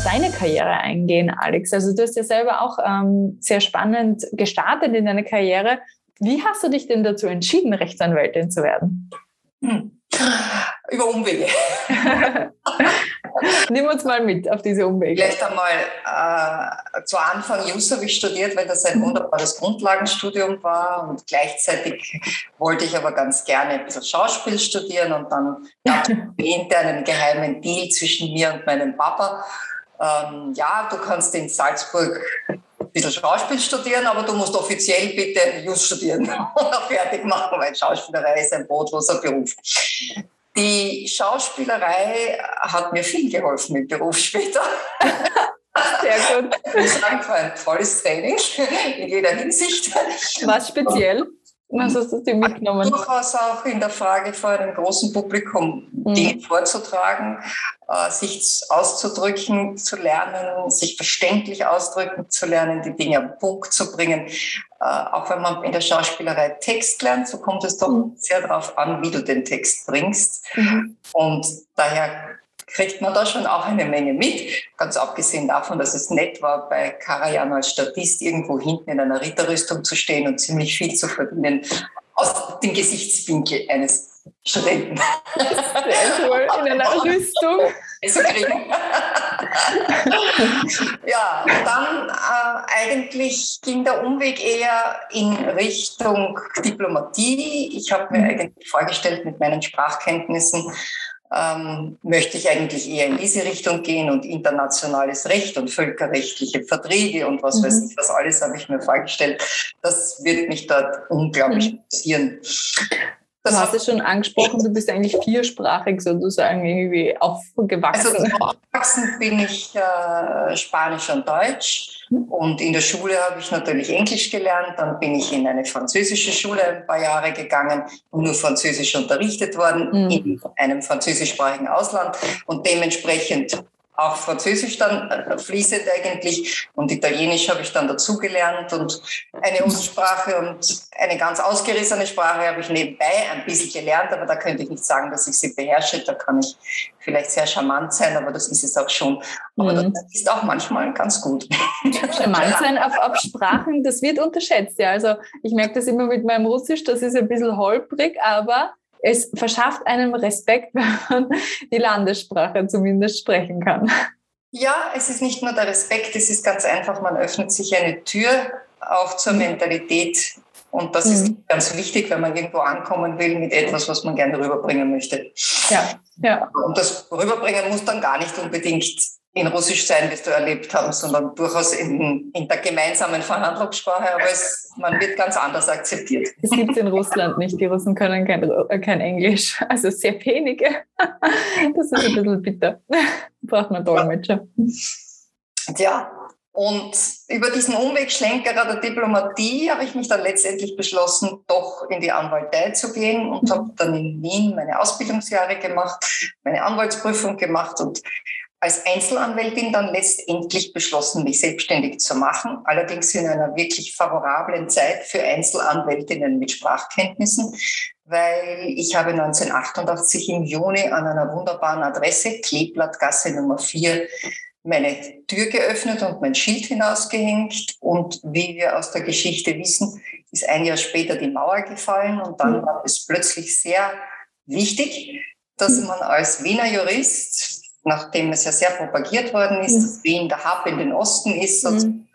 auf deine Karriere eingehen, Alex. Also du hast ja selber auch ähm, sehr spannend gestartet in deiner Karriere. Wie hast du dich denn dazu entschieden, Rechtsanwältin zu werden? Hm. Über Umwege. Nimm uns mal mit auf diese Umwege. Vielleicht einmal äh, zu Anfang Jus habe ich studiert, weil das ein wunderbares Grundlagenstudium war und gleichzeitig wollte ich aber ganz gerne ein bisschen Schauspiel studieren und dann gab es einen geheimen Deal zwischen mir und meinem Papa. Ähm, ja, du kannst in Salzburg ein bisschen Schauspiel studieren, aber du musst offiziell bitte Just studieren oder fertig machen, weil Schauspielerei ist ein brotloser Beruf. Die Schauspielerei hat mir viel geholfen im Beruf später. Sehr gut. Ich sagen, ein tolles Training in jeder Hinsicht. Was speziell? Was hast du dir mitgenommen? Durchaus auch in der Frage vor einem großen Publikum mhm. Dinge vorzutragen, äh, sich auszudrücken zu lernen, sich verständlich ausdrücken zu lernen, die Dinge am Punkt zu bringen. Äh, auch wenn man in der Schauspielerei Text lernt, so kommt es doch mhm. sehr darauf an, wie du den Text bringst. Mhm. Und daher kriegt man da schon auch eine Menge mit. Ganz abgesehen davon, dass es nett war, bei Karajan als Statist irgendwo hinten in einer Ritterrüstung zu stehen und ziemlich viel zu verdienen aus dem Gesichtswinkel eines Studenten. Sehr cool, in einer Rüstung. Zu kriegen. ja, dann äh, eigentlich ging der Umweg eher in Richtung Diplomatie. Ich habe mir mhm. eigentlich vorgestellt, mit meinen Sprachkenntnissen ähm, möchte ich eigentlich eher in diese Richtung gehen und internationales Recht und völkerrechtliche Verträge und was mhm. weiß ich, was alles habe ich mir vorgestellt. Das wird mich dort unglaublich mhm. interessieren. Das du hast es schon angesprochen, du bist eigentlich viersprachig sozusagen irgendwie aufgewachsen. Also aufgewachsen bin ich äh, Spanisch und Deutsch und in der Schule habe ich natürlich Englisch gelernt. Dann bin ich in eine französische Schule ein paar Jahre gegangen und nur Französisch unterrichtet worden mhm. in einem französischsprachigen Ausland und dementsprechend auch Französisch dann äh, fließend eigentlich und Italienisch habe ich dann dazugelernt und eine Aussprache und eine ganz ausgerissene Sprache habe ich nebenbei ein bisschen gelernt, aber da könnte ich nicht sagen, dass ich sie beherrsche. Da kann ich vielleicht sehr charmant sein, aber das ist es auch schon. Aber mhm. das ist auch manchmal ganz gut. Charmant sein auf, auf Sprachen, das wird unterschätzt. Ja, also ich merke das immer mit meinem Russisch, das ist ein bisschen holprig, aber es verschafft einem Respekt, wenn man die Landessprache zumindest sprechen kann. Ja, es ist nicht nur der Respekt, es ist ganz einfach, man öffnet sich eine Tür auch zur Mentalität. Und das mhm. ist ganz wichtig, wenn man irgendwo ankommen will mit etwas, was man gerne rüberbringen möchte. Ja, ja. Und das rüberbringen muss dann gar nicht unbedingt in Russisch sein, wie du erlebt haben, sondern durchaus in, in der gemeinsamen Verhandlungssprache, aber es, man wird ganz anders akzeptiert. Das gibt es in Russland nicht. Die Russen können kein, kein Englisch, also sehr wenige. Das ist ein bisschen bitter. Braucht man Dolmetscher. Tja, und über diesen Umwegschlenkerer der Diplomatie habe ich mich dann letztendlich beschlossen, doch in die Anwaltei zu gehen und habe dann in Wien meine Ausbildungsjahre gemacht, meine Anwaltsprüfung gemacht und als Einzelanwältin dann letztendlich beschlossen, mich selbstständig zu machen, allerdings in einer wirklich favorablen Zeit für Einzelanwältinnen mit Sprachkenntnissen, weil ich habe 1988 im Juni an einer wunderbaren Adresse, Kleeblattgasse Nummer 4, meine Tür geöffnet und mein Schild hinausgehängt. Und wie wir aus der Geschichte wissen, ist ein Jahr später die Mauer gefallen und dann war es plötzlich sehr wichtig, dass man als Wiener Jurist nachdem es ja sehr propagiert worden ist, mhm. dass Wien der Hub in den Osten ist, mhm.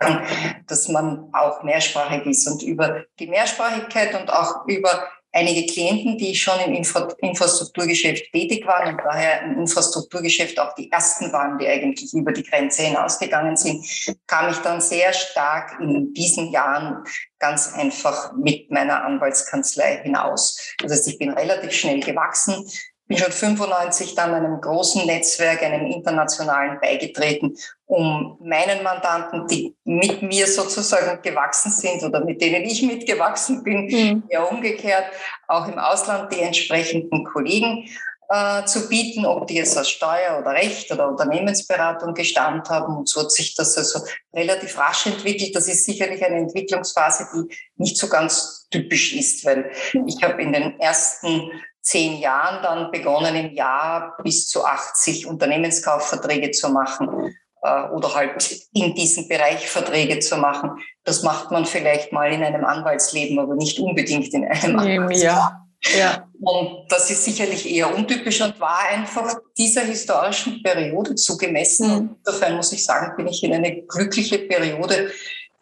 dass man auch mehrsprachig ist. Und über die Mehrsprachigkeit und auch über einige Klienten, die schon im Infra Infrastrukturgeschäft tätig waren und daher im Infrastrukturgeschäft auch die ersten waren, die eigentlich über die Grenze hinausgegangen sind, kam ich dann sehr stark in diesen Jahren ganz einfach mit meiner Anwaltskanzlei hinaus. Das heißt, ich bin relativ schnell gewachsen bin schon 95 dann einem großen Netzwerk, einem internationalen beigetreten, um meinen Mandanten, die mit mir sozusagen gewachsen sind oder mit denen ich mitgewachsen bin, mhm. ja umgekehrt, auch im Ausland die entsprechenden Kollegen äh, zu bieten, ob die jetzt aus Steuer oder Recht oder Unternehmensberatung gestammt haben. Und so hat sich das also relativ rasch entwickelt. Das ist sicherlich eine Entwicklungsphase, die nicht so ganz typisch ist, weil ich habe in den ersten zehn Jahren dann begonnen, im Jahr bis zu 80 Unternehmenskaufverträge zu machen. äh, oder halt in diesem Bereich Verträge zu machen. Das macht man vielleicht mal in einem Anwaltsleben, aber nicht unbedingt in einem Anwaltsleben. Ja. Ja. Und das ist sicherlich eher untypisch und war einfach dieser historischen Periode zugemessen. Mhm. Insofern muss ich sagen, bin ich in eine glückliche Periode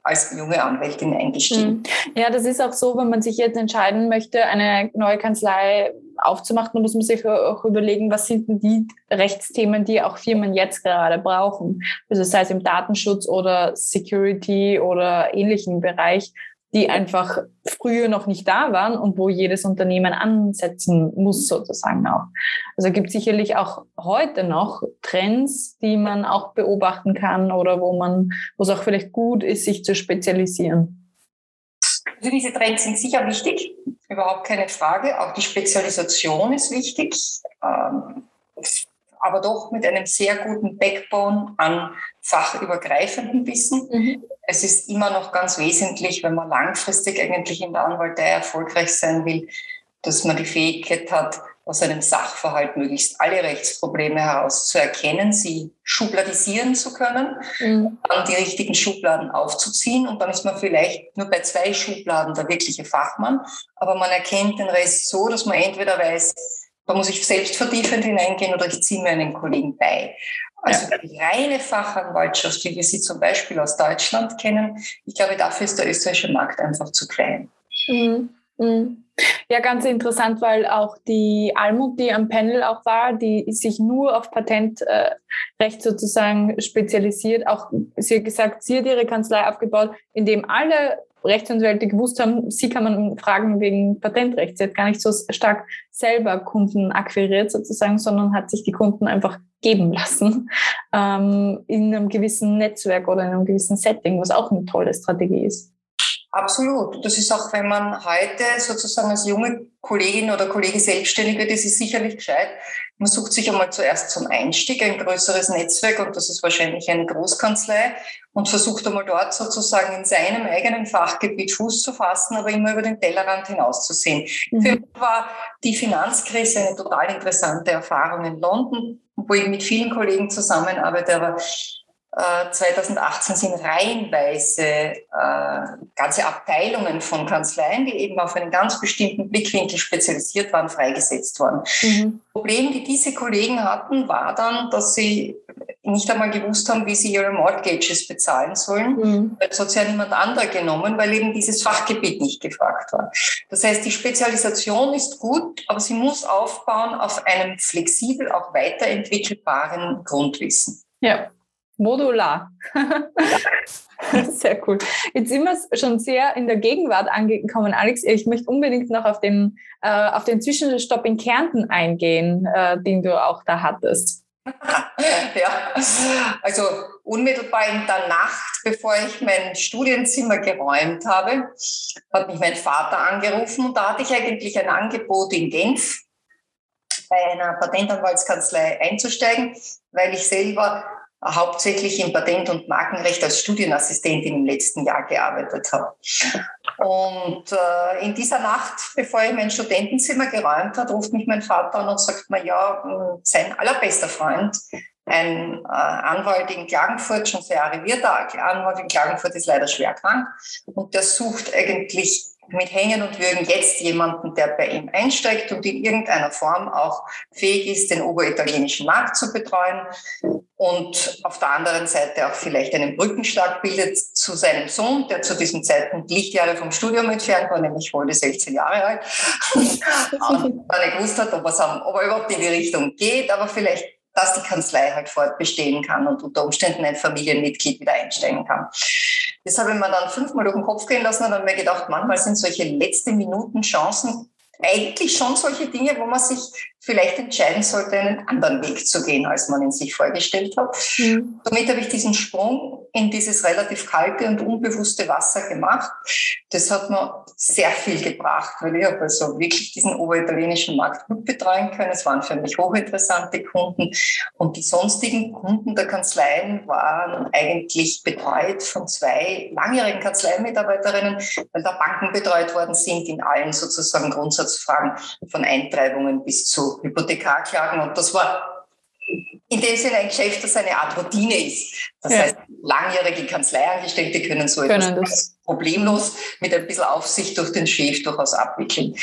als junge Anwältin eingestiegen. Mhm. Ja, das ist auch so, wenn man sich jetzt entscheiden möchte, eine neue Kanzlei aufzumachen, muss man sich auch überlegen, was sind denn die Rechtsthemen, die auch Firmen jetzt gerade brauchen. Also sei es im Datenschutz oder Security oder ähnlichen Bereich die einfach früher noch nicht da waren und wo jedes Unternehmen ansetzen muss sozusagen auch. Also gibt sicherlich auch heute noch Trends, die man auch beobachten kann oder wo man, wo es auch vielleicht gut ist, sich zu spezialisieren. Also diese Trends sind sicher wichtig, überhaupt keine Frage. Auch die Spezialisation ist wichtig. Aber doch mit einem sehr guten Backbone an fachübergreifendem Wissen. Mhm. Es ist immer noch ganz wesentlich, wenn man langfristig eigentlich in der Anwaltei erfolgreich sein will, dass man die Fähigkeit hat, aus einem Sachverhalt möglichst alle Rechtsprobleme heraus zu erkennen, sie schubladisieren zu können, mhm. dann die richtigen Schubladen aufzuziehen und dann ist man vielleicht nur bei zwei Schubladen der wirkliche Fachmann, aber man erkennt den Rest so, dass man entweder weiß, da muss ich selbst vertiefend hineingehen oder ich ziehe mir einen Kollegen bei. Also ja. die reine Fachanwaltschaft, wie wir sie zum Beispiel aus Deutschland kennen, ich glaube, dafür ist der österreichische Markt einfach zu klein. Mhm. Mhm. Ja, ganz interessant, weil auch die Almut, die am Panel auch war, die sich nur auf Patentrecht äh, sozusagen spezialisiert, auch sie hat gesagt, sie hat ihre Kanzlei aufgebaut, in dem alle Rechtsanwälte gewusst haben, sie kann man fragen wegen Patentrecht. Sie hat gar nicht so stark selber Kunden akquiriert sozusagen, sondern hat sich die Kunden einfach geben lassen ähm, in einem gewissen Netzwerk oder in einem gewissen Setting, was auch eine tolle Strategie ist. Absolut. Das ist auch, wenn man heute sozusagen als junge Kollegin oder Kollege selbstständig wird, ist es sicherlich gescheit. Man sucht sich einmal zuerst zum Einstieg ein größeres Netzwerk und das ist wahrscheinlich eine Großkanzlei und versucht einmal dort sozusagen in seinem eigenen Fachgebiet Fuß zu fassen, aber immer über den Tellerrand hinauszusehen. Mhm. Für mich war die Finanzkrise eine total interessante Erfahrung in London, wo ich mit vielen Kollegen zusammenarbeite, aber 2018 äh, sind reihenweise äh, ganze Abteilungen von Kanzleien, die eben auf einen ganz bestimmten Blickwinkel spezialisiert waren, freigesetzt worden. Mhm. Problem, die diese Kollegen hatten, war dann, dass sie nicht einmal gewusst haben, wie sie ihre Mortgages bezahlen sollen. Mhm. Das hat ja niemand anderer genommen, weil eben dieses Fachgebiet nicht gefragt war. Das heißt, die Spezialisation ist gut, aber sie muss aufbauen auf einem flexibel auch weiterentwickelbaren Grundwissen. Ja, Modular. sehr cool. Jetzt sind wir schon sehr in der Gegenwart angekommen, Alex. Ich möchte unbedingt noch auf den, äh, auf den Zwischenstopp in Kärnten eingehen, äh, den du auch da hattest. ja, also unmittelbar in der Nacht, bevor ich mein Studienzimmer geräumt habe, hat mich mein Vater angerufen und da hatte ich eigentlich ein Angebot in Genf bei einer Patentanwaltskanzlei einzusteigen, weil ich selber hauptsächlich im Patent- und Markenrecht als Studienassistentin im letzten Jahr gearbeitet habe. Und äh, in dieser Nacht, bevor ich mein Studentenzimmer geräumt hat, ruft mich mein Vater an und sagt mir, ja, sein allerbester Freund, ein äh, Anwalt in Klagenfurt, schon sehr arrivierter Anwalt in Klagenfurt, ist leider schwer krank und der sucht eigentlich mit Hängen und Würgen jetzt jemanden, der bei ihm einsteigt und in irgendeiner Form auch fähig ist, den oberitalienischen Markt zu betreuen und auf der anderen Seite auch vielleicht einen Brückenschlag bildet zu seinem Sohn, der zu diesem Zeitpunkt Lichtjahre vom Studium entfernt war, nämlich wohl 16 Jahre alt, und gar nicht gewusst hat, ob, ob er überhaupt in die Richtung geht, aber vielleicht dass die Kanzlei halt fortbestehen kann und unter Umständen ein Familienmitglied wieder einsteigen kann. Das habe ich mir dann fünfmal durch den Kopf gehen lassen und habe mir gedacht, manchmal sind solche letzte Minuten Chancen eigentlich schon solche Dinge, wo man sich vielleicht entscheiden sollte, einen anderen Weg zu gehen, als man ihn sich vorgestellt hat. Mhm. Somit habe ich diesen Sprung in dieses relativ kalte und unbewusste Wasser gemacht. Das hat mir sehr viel gebracht, weil ich habe also wirklich diesen oberitalienischen Markt gut betreuen können. Es waren für mich hochinteressante Kunden und die sonstigen Kunden der Kanzleien waren eigentlich betreut von zwei langjährigen Kanzleimitarbeiterinnen, weil da Banken betreut worden sind in allen sozusagen Grundsatzfragen von Eintreibungen bis zu Hypothekarklagen. Und das war in dem Sinne ein Geschäft, das eine Art Routine ist. Das ja. heißt, langjährige Kanzleiangestellte können so können etwas das. problemlos mit ein bisschen Aufsicht durch den Chef durchaus abwickeln.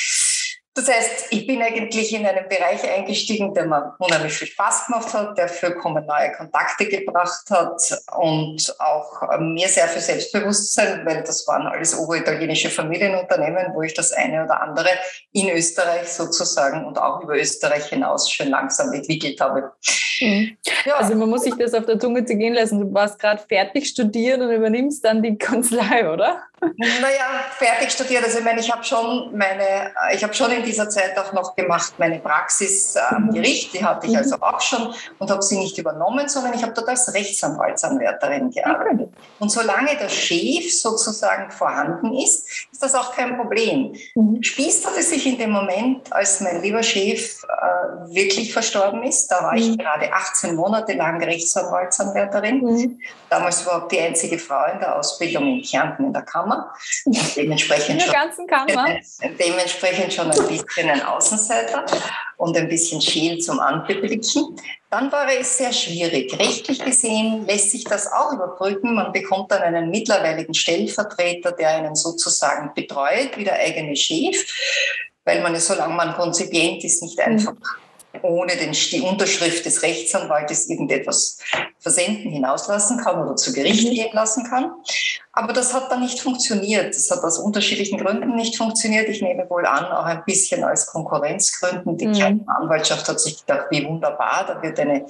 Das heißt, ich bin eigentlich in einen Bereich eingestiegen, der mir unheimlich viel Spaß gemacht hat, der vollkommen neue Kontakte gebracht hat und auch mir sehr viel Selbstbewusstsein, weil das waren alles oberitalienische Familienunternehmen, wo ich das eine oder andere in Österreich sozusagen und auch über Österreich hinaus schon langsam entwickelt habe. Mhm. Ja. Also man muss sich das auf der Zunge zu gehen lassen. Du warst gerade fertig studiert und übernimmst dann die Kanzlei, oder? Naja, fertig studiert. Also ich meine, ich habe schon meine, ich habe schon in dieser Zeit auch noch gemacht meine Praxis am mhm. Gericht. Die hatte ich also mhm. auch schon und habe sie nicht übernommen, sondern ich habe dort als Rechtsanwaltsanwärterin gearbeitet. Und solange der Chef sozusagen vorhanden ist, ist das auch kein Problem. Mhm. Spießt hatte sich in dem Moment, als mein lieber Chef äh, wirklich verstorben ist, da war ich gerade 18 Monate lang Rechtsanwaltsanwärterin. Damals überhaupt die einzige Frau in der Ausbildung in Kärnten in der Kammer. Dementsprechend, in der ganzen Kammer. dementsprechend schon ein bisschen ein Außenseiter und ein bisschen scheel zum Anblicken. Dann war es sehr schwierig. Rechtlich gesehen lässt sich das auch überbrücken. Man bekommt dann einen mittlerweiligen Stellvertreter, der einen sozusagen betreut, wie der eigene Chef, weil man, solange man konzipient ist, nicht einfach ohne den, die Unterschrift des Rechtsanwaltes irgendetwas versenden, hinauslassen kann oder zu Gericht mhm. gehen lassen kann. Aber das hat dann nicht funktioniert. Das hat aus unterschiedlichen Gründen nicht funktioniert. Ich nehme wohl an, auch ein bisschen als Konkurrenzgründen. Die mhm. Anwaltschaft hat sich gedacht, wie wunderbar, da wird, eine,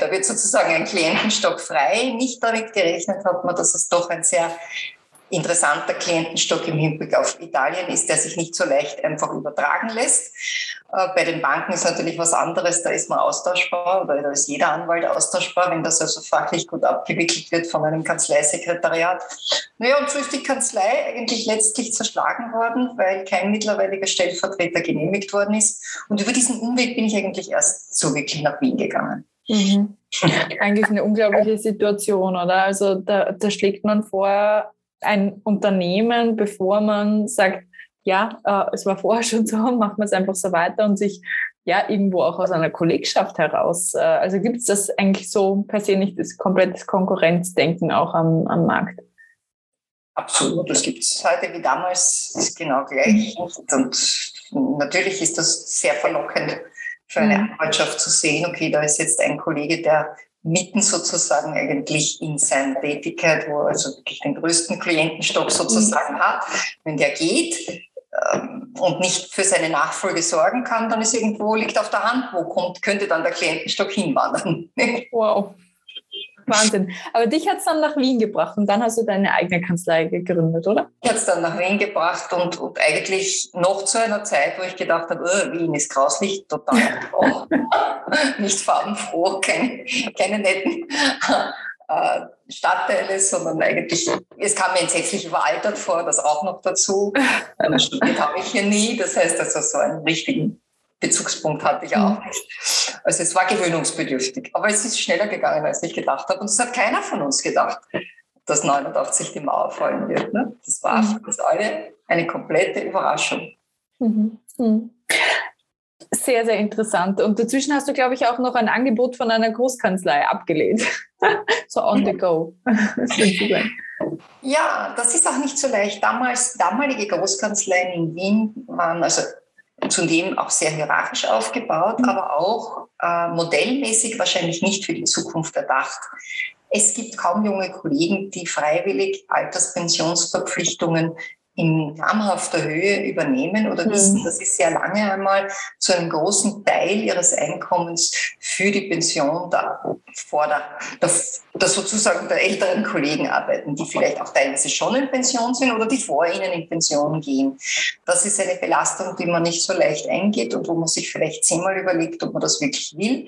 da wird sozusagen ein Klientenstock frei. Nicht damit gerechnet hat man, dass es doch ein sehr interessanter Klientenstock im Hinblick auf Italien ist, der sich nicht so leicht einfach übertragen lässt. Äh, bei den Banken ist natürlich was anderes, da ist man austauschbar oder da ist jeder Anwalt austauschbar, wenn das also fachlich gut abgewickelt wird von einem Kanzleisekretariat. Naja, und so ist die Kanzlei eigentlich letztlich zerschlagen worden, weil kein mittlerweiliger Stellvertreter genehmigt worden ist. Und über diesen Umweg bin ich eigentlich erst so wirklich nach Wien gegangen. Mhm. Eigentlich eine unglaubliche Situation, oder? Also da, da schlägt man vor, ein Unternehmen, bevor man sagt, ja, äh, es war vorher schon so, macht man es einfach so weiter und sich ja irgendwo auch aus einer Kollegschaft heraus. Äh, also gibt es das eigentlich so per se nicht das komplette Konkurrenzdenken auch am, am Markt? Absolut, das gibt es heute wie damals, ist genau gleich. Und natürlich ist das sehr verlockend für eine mhm. Anwaltschaft zu sehen, okay, da ist jetzt ein Kollege, der mitten sozusagen eigentlich in seiner Tätigkeit, wo er also wirklich den größten Klientenstock sozusagen mhm. hat. Wenn der geht ähm, und nicht für seine Nachfolge sorgen kann, dann ist irgendwo, liegt auf der Hand, wo kommt, könnte dann der Klientenstock hinwandern. Wow. Wahnsinn. Aber dich hat es dann nach Wien gebracht und dann hast du deine eigene Kanzlei gegründet, oder? Ich hat es dann nach Wien gebracht und, und, eigentlich noch zu einer Zeit, wo ich gedacht habe, oh, Wien ist grauslich, total oh, nicht farbenfroh, keine, keine netten äh, Stadtteile, sondern eigentlich, es kam mir entsetzlich überaltert vor, das auch noch dazu. Studiert habe ich hier nie, das heißt also so einen richtigen Bezugspunkt hatte ich auch mhm. nicht. Also es war gewöhnungsbedürftig. Aber es ist schneller gegangen, als ich gedacht habe. Und es hat keiner von uns gedacht, dass 89 die Mauer fallen wird. Ne? Das war für uns alle eine komplette Überraschung. Mhm. Mhm. Sehr, sehr interessant. Und dazwischen hast du, glaube ich, auch noch ein Angebot von einer Großkanzlei abgelehnt. so on the go. ja, das ist auch nicht so leicht. Damals, damalige Großkanzleien in Wien waren, also zudem auch sehr hierarchisch aufgebaut, mhm. aber auch äh, modellmäßig wahrscheinlich nicht für die Zukunft erdacht. Es gibt kaum junge Kollegen, die freiwillig Alterspensionsverpflichtungen in namhafter Höhe übernehmen oder mhm. wissen, dass sie sehr lange einmal zu einem großen Teil ihres Einkommens für die Pension da vor der, der, der, sozusagen der älteren Kollegen arbeiten, die vielleicht auch teilweise schon in Pension sind oder die vor ihnen in Pension gehen. Das ist eine Belastung, die man nicht so leicht eingeht und wo man sich vielleicht zehnmal überlegt, ob man das wirklich will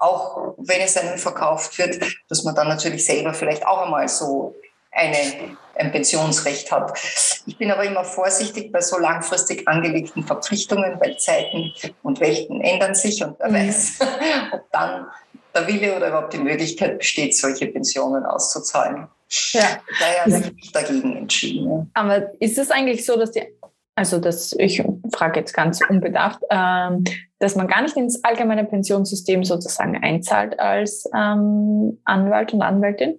auch wenn es einem verkauft wird, dass man dann natürlich selber vielleicht auch einmal so eine, ein Pensionsrecht hat. Ich bin aber immer vorsichtig bei so langfristig angelegten Verpflichtungen, weil Zeiten und Welten ändern sich und wer mhm. weiß, ob dann der Wille oder überhaupt die Möglichkeit besteht, solche Pensionen auszuzahlen. Ja. Daher habe ich mich dagegen entschieden. Aber ist es eigentlich so, dass die also das, ich frage jetzt ganz unbedarft, ähm, dass man gar nicht ins allgemeine Pensionssystem sozusagen einzahlt als ähm, Anwalt und Anwältin?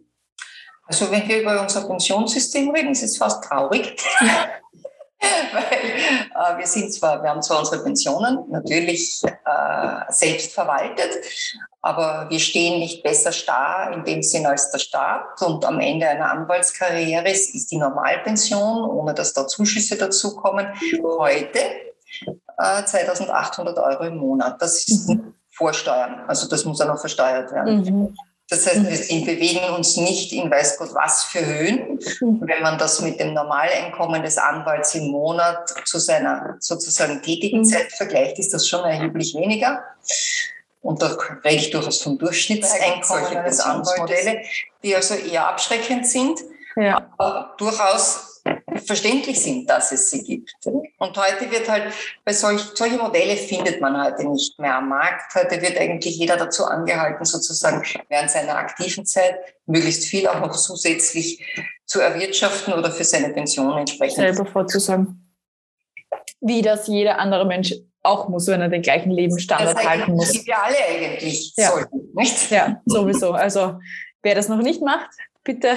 Also wenn wir über unser Pensionssystem reden, ist es fast traurig. Weil äh, wir sind zwar, wir haben zwar unsere Pensionen natürlich äh, selbst verwaltet, aber wir stehen nicht besser starr in dem Sinn als der Staat. Und am Ende einer Anwaltskarriere ist die Normalpension, ohne dass da Zuschüsse dazukommen, heute äh, 2800 Euro im Monat. Das ist mhm. Vorsteuern, also das muss auch noch versteuert werden. Mhm. Das heißt, wir bewegen uns nicht in weiß Gott was für Höhen. Mhm. Wenn man das mit dem Normaleinkommen des Anwalts im Monat zu seiner sozusagen tätigen mhm. Zeit vergleicht, ist das schon erheblich weniger. Und da rede ich durchaus vom Durchschnittseinkommen eines Anwaltsmodelle, die also eher abschreckend sind, ja. aber durchaus verständlich sind, dass es sie gibt. Und heute wird halt, bei solch, solche Modelle findet man heute nicht mehr am Markt. Heute wird eigentlich jeder dazu angehalten, sozusagen während seiner aktiven Zeit möglichst viel auch noch zusätzlich zu erwirtschaften oder für seine Pension entsprechend. Selber vorzusagen. Wie das jeder andere Mensch auch muss, wenn er den gleichen Lebensstandard das halten muss. Das wir alle eigentlich ja. sollten, nicht? Ja, sowieso. Also wer das noch nicht macht, bitte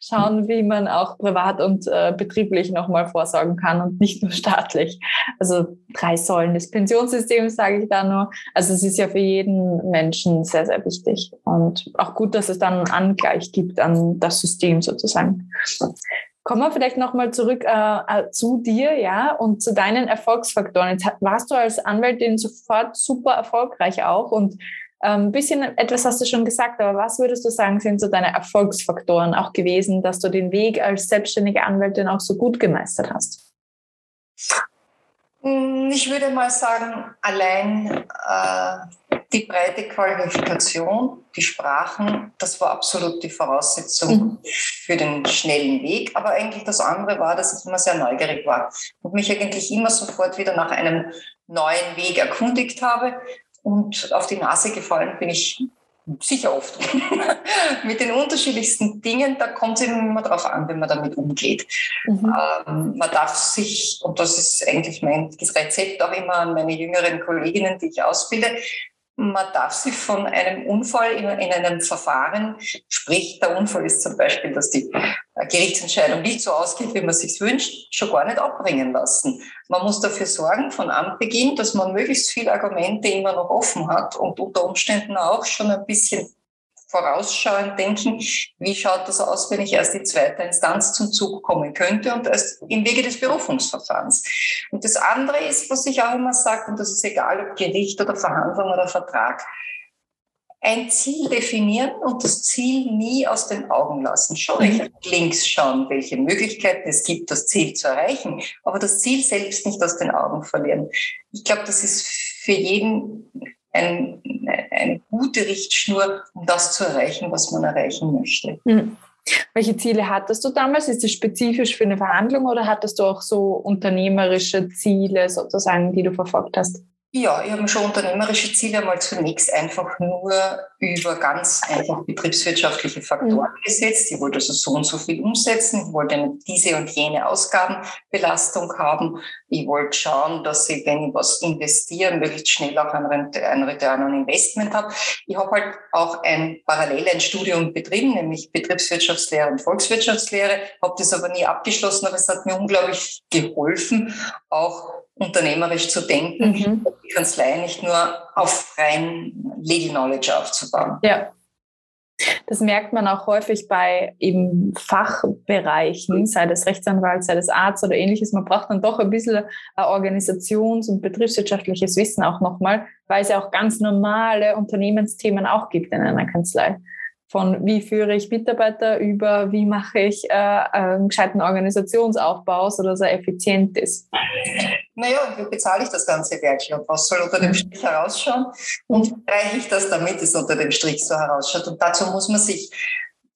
schauen, wie man auch privat und äh, betrieblich nochmal vorsorgen kann und nicht nur staatlich. Also drei Säulen des Pensionssystems, sage ich da nur. Also es ist ja für jeden Menschen sehr, sehr wichtig und auch gut, dass es dann einen Angleich gibt an das System sozusagen. Kommen wir vielleicht nochmal zurück äh, äh, zu dir, ja, und zu deinen Erfolgsfaktoren. Jetzt warst du als Anwältin sofort super erfolgreich auch und ein ähm, bisschen etwas hast du schon gesagt, aber was würdest du sagen, sind so deine Erfolgsfaktoren auch gewesen, dass du den Weg als selbstständige Anwältin auch so gut gemeistert hast? Hm, ich würde mal sagen, allein äh, die breite Qualifikation, die Sprachen, das war absolut die Voraussetzung mhm. für den schnellen Weg. Aber eigentlich das andere war, dass ich immer sehr neugierig war und mich eigentlich immer sofort wieder nach einem neuen Weg erkundigt habe und auf die Nase gefallen bin ich sicher oft. mit den unterschiedlichsten Dingen, da kommt es immer darauf an, wenn man damit umgeht. Mhm. Ähm, man darf sich, und das ist eigentlich mein Rezept auch immer an meine jüngeren Kolleginnen, die ich ausbilde, man darf sich von einem Unfall in, in, einem Verfahren, sprich der Unfall ist zum Beispiel, dass die Gerichtsentscheidung nicht so ausgeht, wie man sich wünscht, schon gar nicht abbringen lassen. Man muss dafür sorgen von Anbeginn, dass man möglichst viele Argumente immer noch offen hat und unter Umständen auch schon ein bisschen vorausschauend denken, wie schaut das aus, wenn ich erst die zweite Instanz zum Zug kommen könnte und erst im Wege des Berufungsverfahrens. Und das andere ist, was ich auch immer sage, und das ist egal, ob Gericht oder Verhandlung oder Vertrag, ein Ziel definieren und das Ziel nie aus den Augen lassen. Schon mhm. links schauen, welche Möglichkeiten es gibt, das Ziel zu erreichen, aber das Ziel selbst nicht aus den Augen verlieren. Ich glaube, das ist für jeden ein, eine gute Richtschnur, um das zu erreichen, was man erreichen möchte. Mhm. Welche Ziele hattest du damals? Ist das spezifisch für eine Verhandlung oder hattest du auch so unternehmerische Ziele sozusagen, die du verfolgt hast? Ja, ich habe schon unternehmerische Ziele mal zunächst einfach nur über ganz einfach betriebswirtschaftliche Faktoren mhm. gesetzt. Ich wollte also so und so viel umsetzen. Ich wollte diese und jene Ausgabenbelastung haben. Ich wollte schauen, dass ich, wenn ich was investiere, möglichst schnell auch einen, einen Return on Investment habe. Ich habe halt auch ein parallel ein Studium betrieben, nämlich Betriebswirtschaftslehre und Volkswirtschaftslehre, habe das aber nie abgeschlossen, aber es hat mir unglaublich geholfen, auch unternehmerisch zu denken, mhm. die Kanzlei nicht nur auf rein Legal Knowledge aufzubauen. Ja. Das merkt man auch häufig bei eben Fachbereichen, sei das Rechtsanwalt, sei das Arzt oder ähnliches. Man braucht dann doch ein bisschen organisations- und betriebswirtschaftliches Wissen auch nochmal, weil es ja auch ganz normale Unternehmensthemen auch gibt in einer Kanzlei von wie führe ich Mitarbeiter über wie mache ich äh, einen gescheiten Organisationsaufbau, sodass er effizient ist. Naja, wie bezahle ich das ganze Werk und was soll unter dem Strich herausschauen und reiche ich das, damit es unter dem Strich so herausschaut. Und dazu muss man sich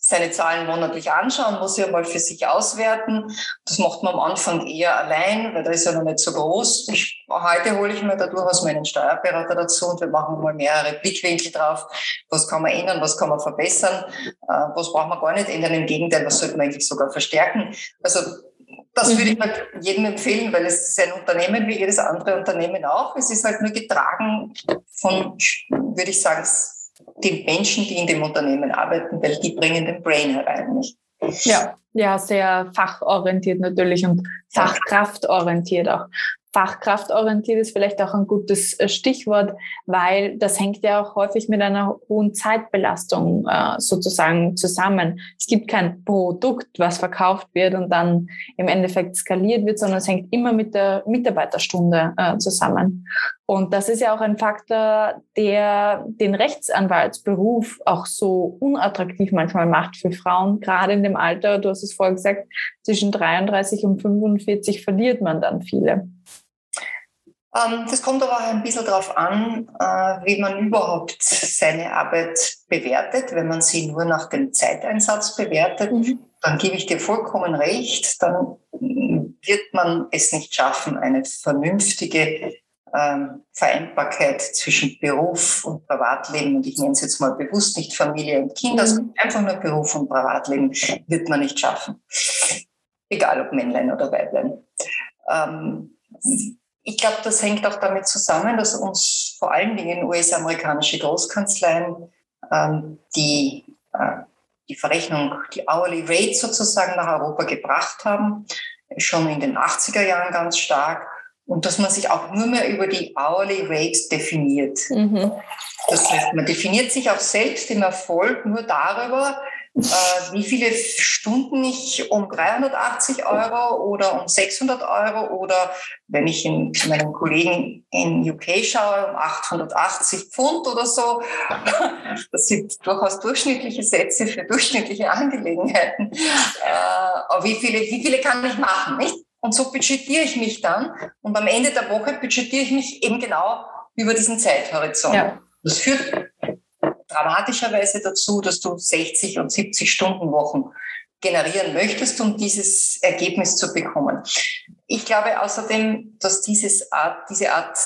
seine Zahlen monatlich anschauen, muss ja mal für sich auswerten. Das macht man am Anfang eher allein, weil da ist ja noch nicht so groß. Ich, heute hole ich mir da durchaus meinen Steuerberater dazu und wir machen mal mehrere Blickwinkel drauf. Was kann man ändern, was kann man verbessern, äh, was braucht man gar nicht ändern. Im Gegenteil, was sollte man eigentlich sogar verstärken. Also das würde ich mhm. halt jedem empfehlen, weil es ist ein Unternehmen wie jedes andere Unternehmen auch. Es ist halt nur getragen von, würde ich sagen, den Menschen, die in dem Unternehmen arbeiten, weil die bringen den Brain herein. Nicht? Ja, ja, sehr fachorientiert natürlich und fachkraftorientiert auch. Fachkraftorientiert ist vielleicht auch ein gutes äh, Stichwort, weil das hängt ja auch häufig mit einer hohen Zeitbelastung äh, sozusagen zusammen. Es gibt kein Produkt, was verkauft wird und dann im Endeffekt skaliert wird, sondern es hängt immer mit der Mitarbeiterstunde äh, zusammen. Und das ist ja auch ein Faktor, der den Rechtsanwaltsberuf auch so unattraktiv manchmal macht für Frauen, gerade in dem Alter, du hast es vorher gesagt, zwischen 33 und 45 verliert man dann viele. Ähm, das kommt aber auch ein bisschen darauf an, äh, wie man überhaupt seine Arbeit bewertet. Wenn man sie nur nach dem Zeiteinsatz bewertet, mhm. dann gebe ich dir vollkommen recht, dann wird man es nicht schaffen, eine vernünftige ähm, Vereinbarkeit zwischen Beruf und Privatleben, und ich nenne es jetzt mal bewusst nicht Familie und Kinder, mhm. sondern einfach nur Beruf und Privatleben, wird man nicht schaffen. Egal ob Männlein oder Weiblein. Ähm, ich glaube, das hängt auch damit zusammen, dass uns vor allen Dingen US-amerikanische Großkanzleien ähm, die, äh, die Verrechnung, die Hourly Rate sozusagen nach Europa gebracht haben, schon in den 80er Jahren ganz stark. Und dass man sich auch nur mehr über die Hourly Rate definiert. Mhm. Das heißt, man definiert sich auch selbst im Erfolg nur darüber, wie viele Stunden ich um 380 Euro oder um 600 Euro oder wenn ich in, zu meinen Kollegen in UK schaue, um 880 Pfund oder so. Das sind durchaus durchschnittliche Sätze für durchschnittliche Angelegenheiten. Äh, aber wie viele, wie viele kann ich machen, nicht? Und so budgetiere ich mich dann. Und am Ende der Woche budgetiere ich mich eben genau über diesen Zeithorizont. Ja. Das führt dramatischerweise dazu, dass du 60 und 70 Stunden Wochen generieren möchtest, um dieses Ergebnis zu bekommen. Ich glaube außerdem, dass dieses Art, diese Art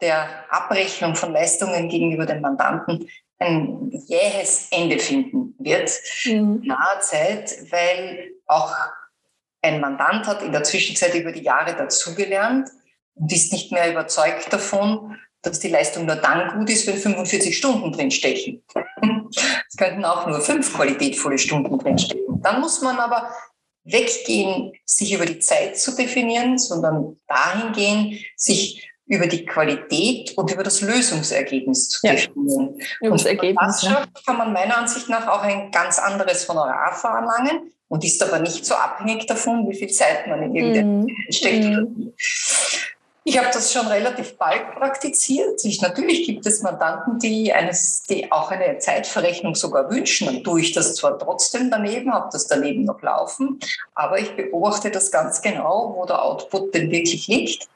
der Abrechnung von Leistungen gegenüber den Mandanten ein jähes Ende finden wird mhm. in naher Zeit, weil auch ein Mandant hat in der Zwischenzeit über die Jahre dazugelernt und ist nicht mehr überzeugt davon, dass die Leistung nur dann gut ist, wenn 45 Stunden drinstechen. Es könnten auch nur fünf qualitätvolle Stunden drinstecken. Dann muss man aber weggehen, sich über die Zeit zu definieren, sondern dahin gehen, sich über die Qualität und über das Lösungsergebnis zu ja. definieren. Über das ja. kann man meiner Ansicht nach auch ein ganz anderes Honorar veranlangen und ist aber nicht so abhängig davon, wie viel Zeit man in irgendein mm. steckt. Mm. Ich habe das schon relativ bald praktiziert. Ich, natürlich gibt es Mandanten, die, eines, die auch eine Zeitverrechnung sogar wünschen. Dann tue ich das zwar trotzdem daneben, habe das daneben noch laufen, aber ich beobachte das ganz genau, wo der Output denn wirklich liegt.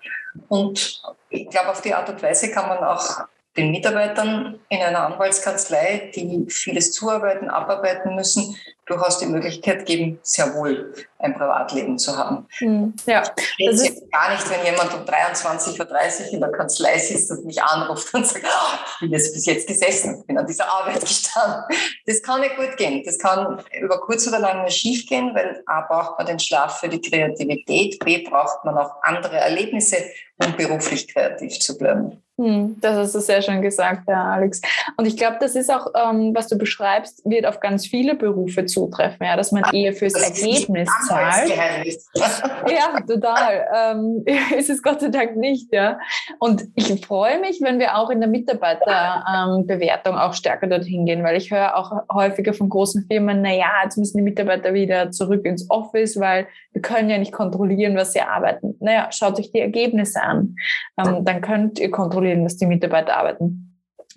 Und ich glaube, auf die Art und Weise kann man auch den Mitarbeitern in einer Anwaltskanzlei, die vieles zuarbeiten, abarbeiten müssen, durchaus die Möglichkeit geben, sehr wohl ein Privatleben zu haben. Mhm. Ja, das ist gar nicht, wenn jemand um 23.30 Uhr in der Kanzlei sitzt und mich anruft und sagt, oh, ich bin jetzt bis jetzt gesessen, bin an dieser Arbeit gestanden. Das kann nicht gut gehen. Das kann über kurz oder lang nicht schief gehen, weil A braucht man den Schlaf für die Kreativität, B braucht man auch andere Erlebnisse, um beruflich kreativ zu bleiben. Hm, das hast du sehr schön gesagt, ja, Alex. Und ich glaube, das ist auch, ähm, was du beschreibst, wird auf ganz viele Berufe zutreffen, ja, dass man eher fürs Ergebnis zahlt. ja, total. Ähm, ist es Gott sei Dank nicht, ja. Und ich freue mich, wenn wir auch in der Mitarbeiterbewertung ähm, auch stärker dorthin gehen, weil ich höre auch häufiger von großen Firmen, na ja, jetzt müssen die Mitarbeiter wieder zurück ins Office, weil wir können ja nicht kontrollieren, was sie arbeiten. Naja, schaut euch die Ergebnisse an. Ähm, dann könnt ihr kontrollieren, kontrollieren, dass die Mitarbeiter arbeiten.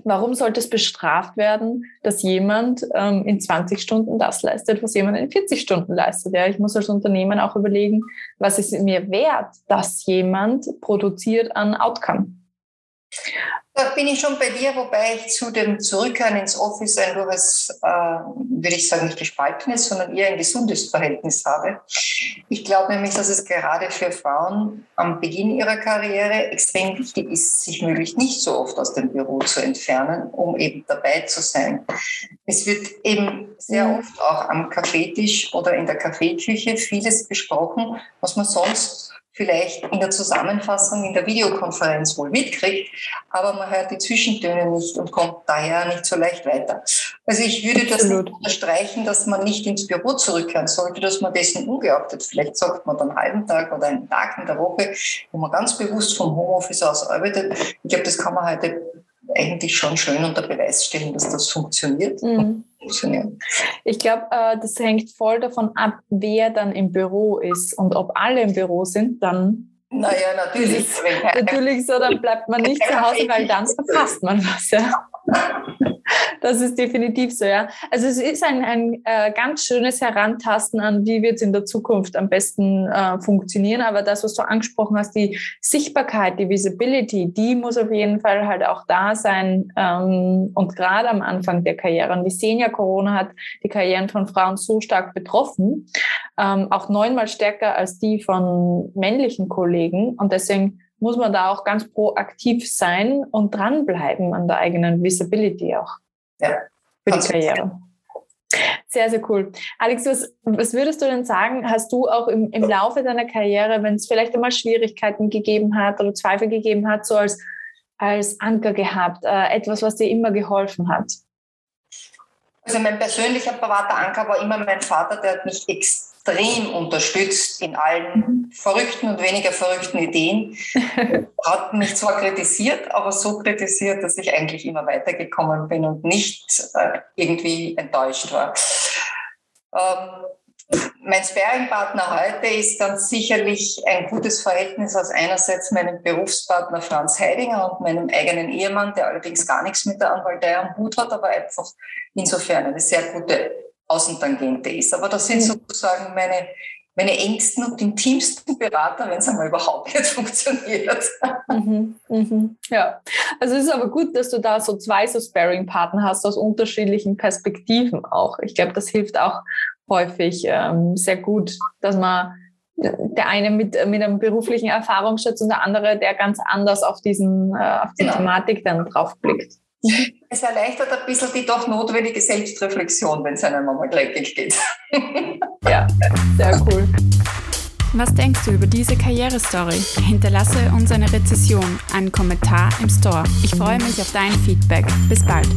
Warum sollte es bestraft werden, dass jemand ähm, in 20 Stunden das leistet, was jemand in 40 Stunden leistet? Ja, ich muss als Unternehmen auch überlegen, was ist mir wert, dass jemand produziert an Outcome. Da bin ich schon bei dir, wobei ich zu dem Zurückkehren ins Office ein durchaus, äh, würde ich sagen, nicht gespaltenes, sondern eher ein gesundes Verhältnis habe. Ich glaube nämlich, dass es gerade für Frauen am Beginn ihrer Karriere extrem wichtig ist, sich möglichst nicht so oft aus dem Büro zu entfernen, um eben dabei zu sein. Es wird eben sehr mhm. oft auch am Kaffeetisch oder in der Kaffeeküche vieles besprochen, was man sonst vielleicht in der Zusammenfassung in der Videokonferenz wohl mitkriegt, aber man hört die Zwischentöne nicht und kommt daher nicht so leicht weiter. Also ich würde das Absolut. unterstreichen, dass man nicht ins Büro zurückkehren sollte, dass man dessen ungeachtet, vielleicht sagt man dann einen halben Tag oder einen Tag in der Woche, wo man ganz bewusst vom Homeoffice aus arbeitet. Ich glaube, das kann man heute eigentlich schon schön unter Beweis stellen, dass das funktioniert. Mhm. Ich glaube, äh, das hängt voll davon ab, wer dann im Büro ist. Und ob alle im Büro sind, dann. Naja, natürlich. natürlich so, dann bleibt man nicht zu Hause, weil dann verpasst man was. Ja. Das ist definitiv so, ja. Also es ist ein, ein äh, ganz schönes Herantasten an, wie wird es in der Zukunft am besten äh, funktionieren. Aber das, was du angesprochen hast, die Sichtbarkeit, die Visibility, die muss auf jeden Fall halt auch da sein. Ähm, und gerade am Anfang der Karriere. Und wir sehen ja, Corona hat die Karrieren von Frauen so stark betroffen, ähm, auch neunmal stärker als die von männlichen Kollegen. Und deswegen muss man da auch ganz proaktiv sein und dranbleiben an der eigenen Visibility auch ja, für die Karriere. Sehr, sehr cool. Alex, was, was würdest du denn sagen, hast du auch im, im Laufe deiner Karriere, wenn es vielleicht einmal Schwierigkeiten gegeben hat oder Zweifel gegeben hat, so als, als Anker gehabt, äh, etwas, was dir immer geholfen hat? Also mein persönlicher privater Anker war immer mein Vater, der hat mich extrem extrem unterstützt in allen verrückten und weniger verrückten Ideen. Hat mich zwar kritisiert, aber so kritisiert, dass ich eigentlich immer weitergekommen bin und nicht äh, irgendwie enttäuscht war. Ähm, mein Sparing-Partner heute ist ganz sicherlich ein gutes Verhältnis aus einerseits meinem Berufspartner Franz Heidinger und meinem eigenen Ehemann, der allerdings gar nichts mit der Anwaltei am Hut hat, aber einfach insofern eine sehr gute Außentangente ist. Aber das sind mhm. sozusagen meine, meine engsten und intimsten Berater, wenn es einmal überhaupt nicht funktioniert. Mhm, mhm. Ja, also es ist aber gut, dass du da so zwei so Sparing-Partner hast aus unterschiedlichen Perspektiven auch. Ich glaube, das hilft auch häufig ähm, sehr gut, dass man der eine mit, mit einem beruflichen Erfahrungsschatz und der andere, der ganz anders auf, diesen, äh, auf die genau. Thematik dann drauf blickt. Es erleichtert ein bisschen die doch notwendige Selbstreflexion, wenn es einem einmal gleich geht. ja, sehr cool. Was denkst du über diese Karrierestory? Hinterlasse uns eine Rezession, einen Kommentar im Store. Ich freue mich auf dein Feedback. Bis bald.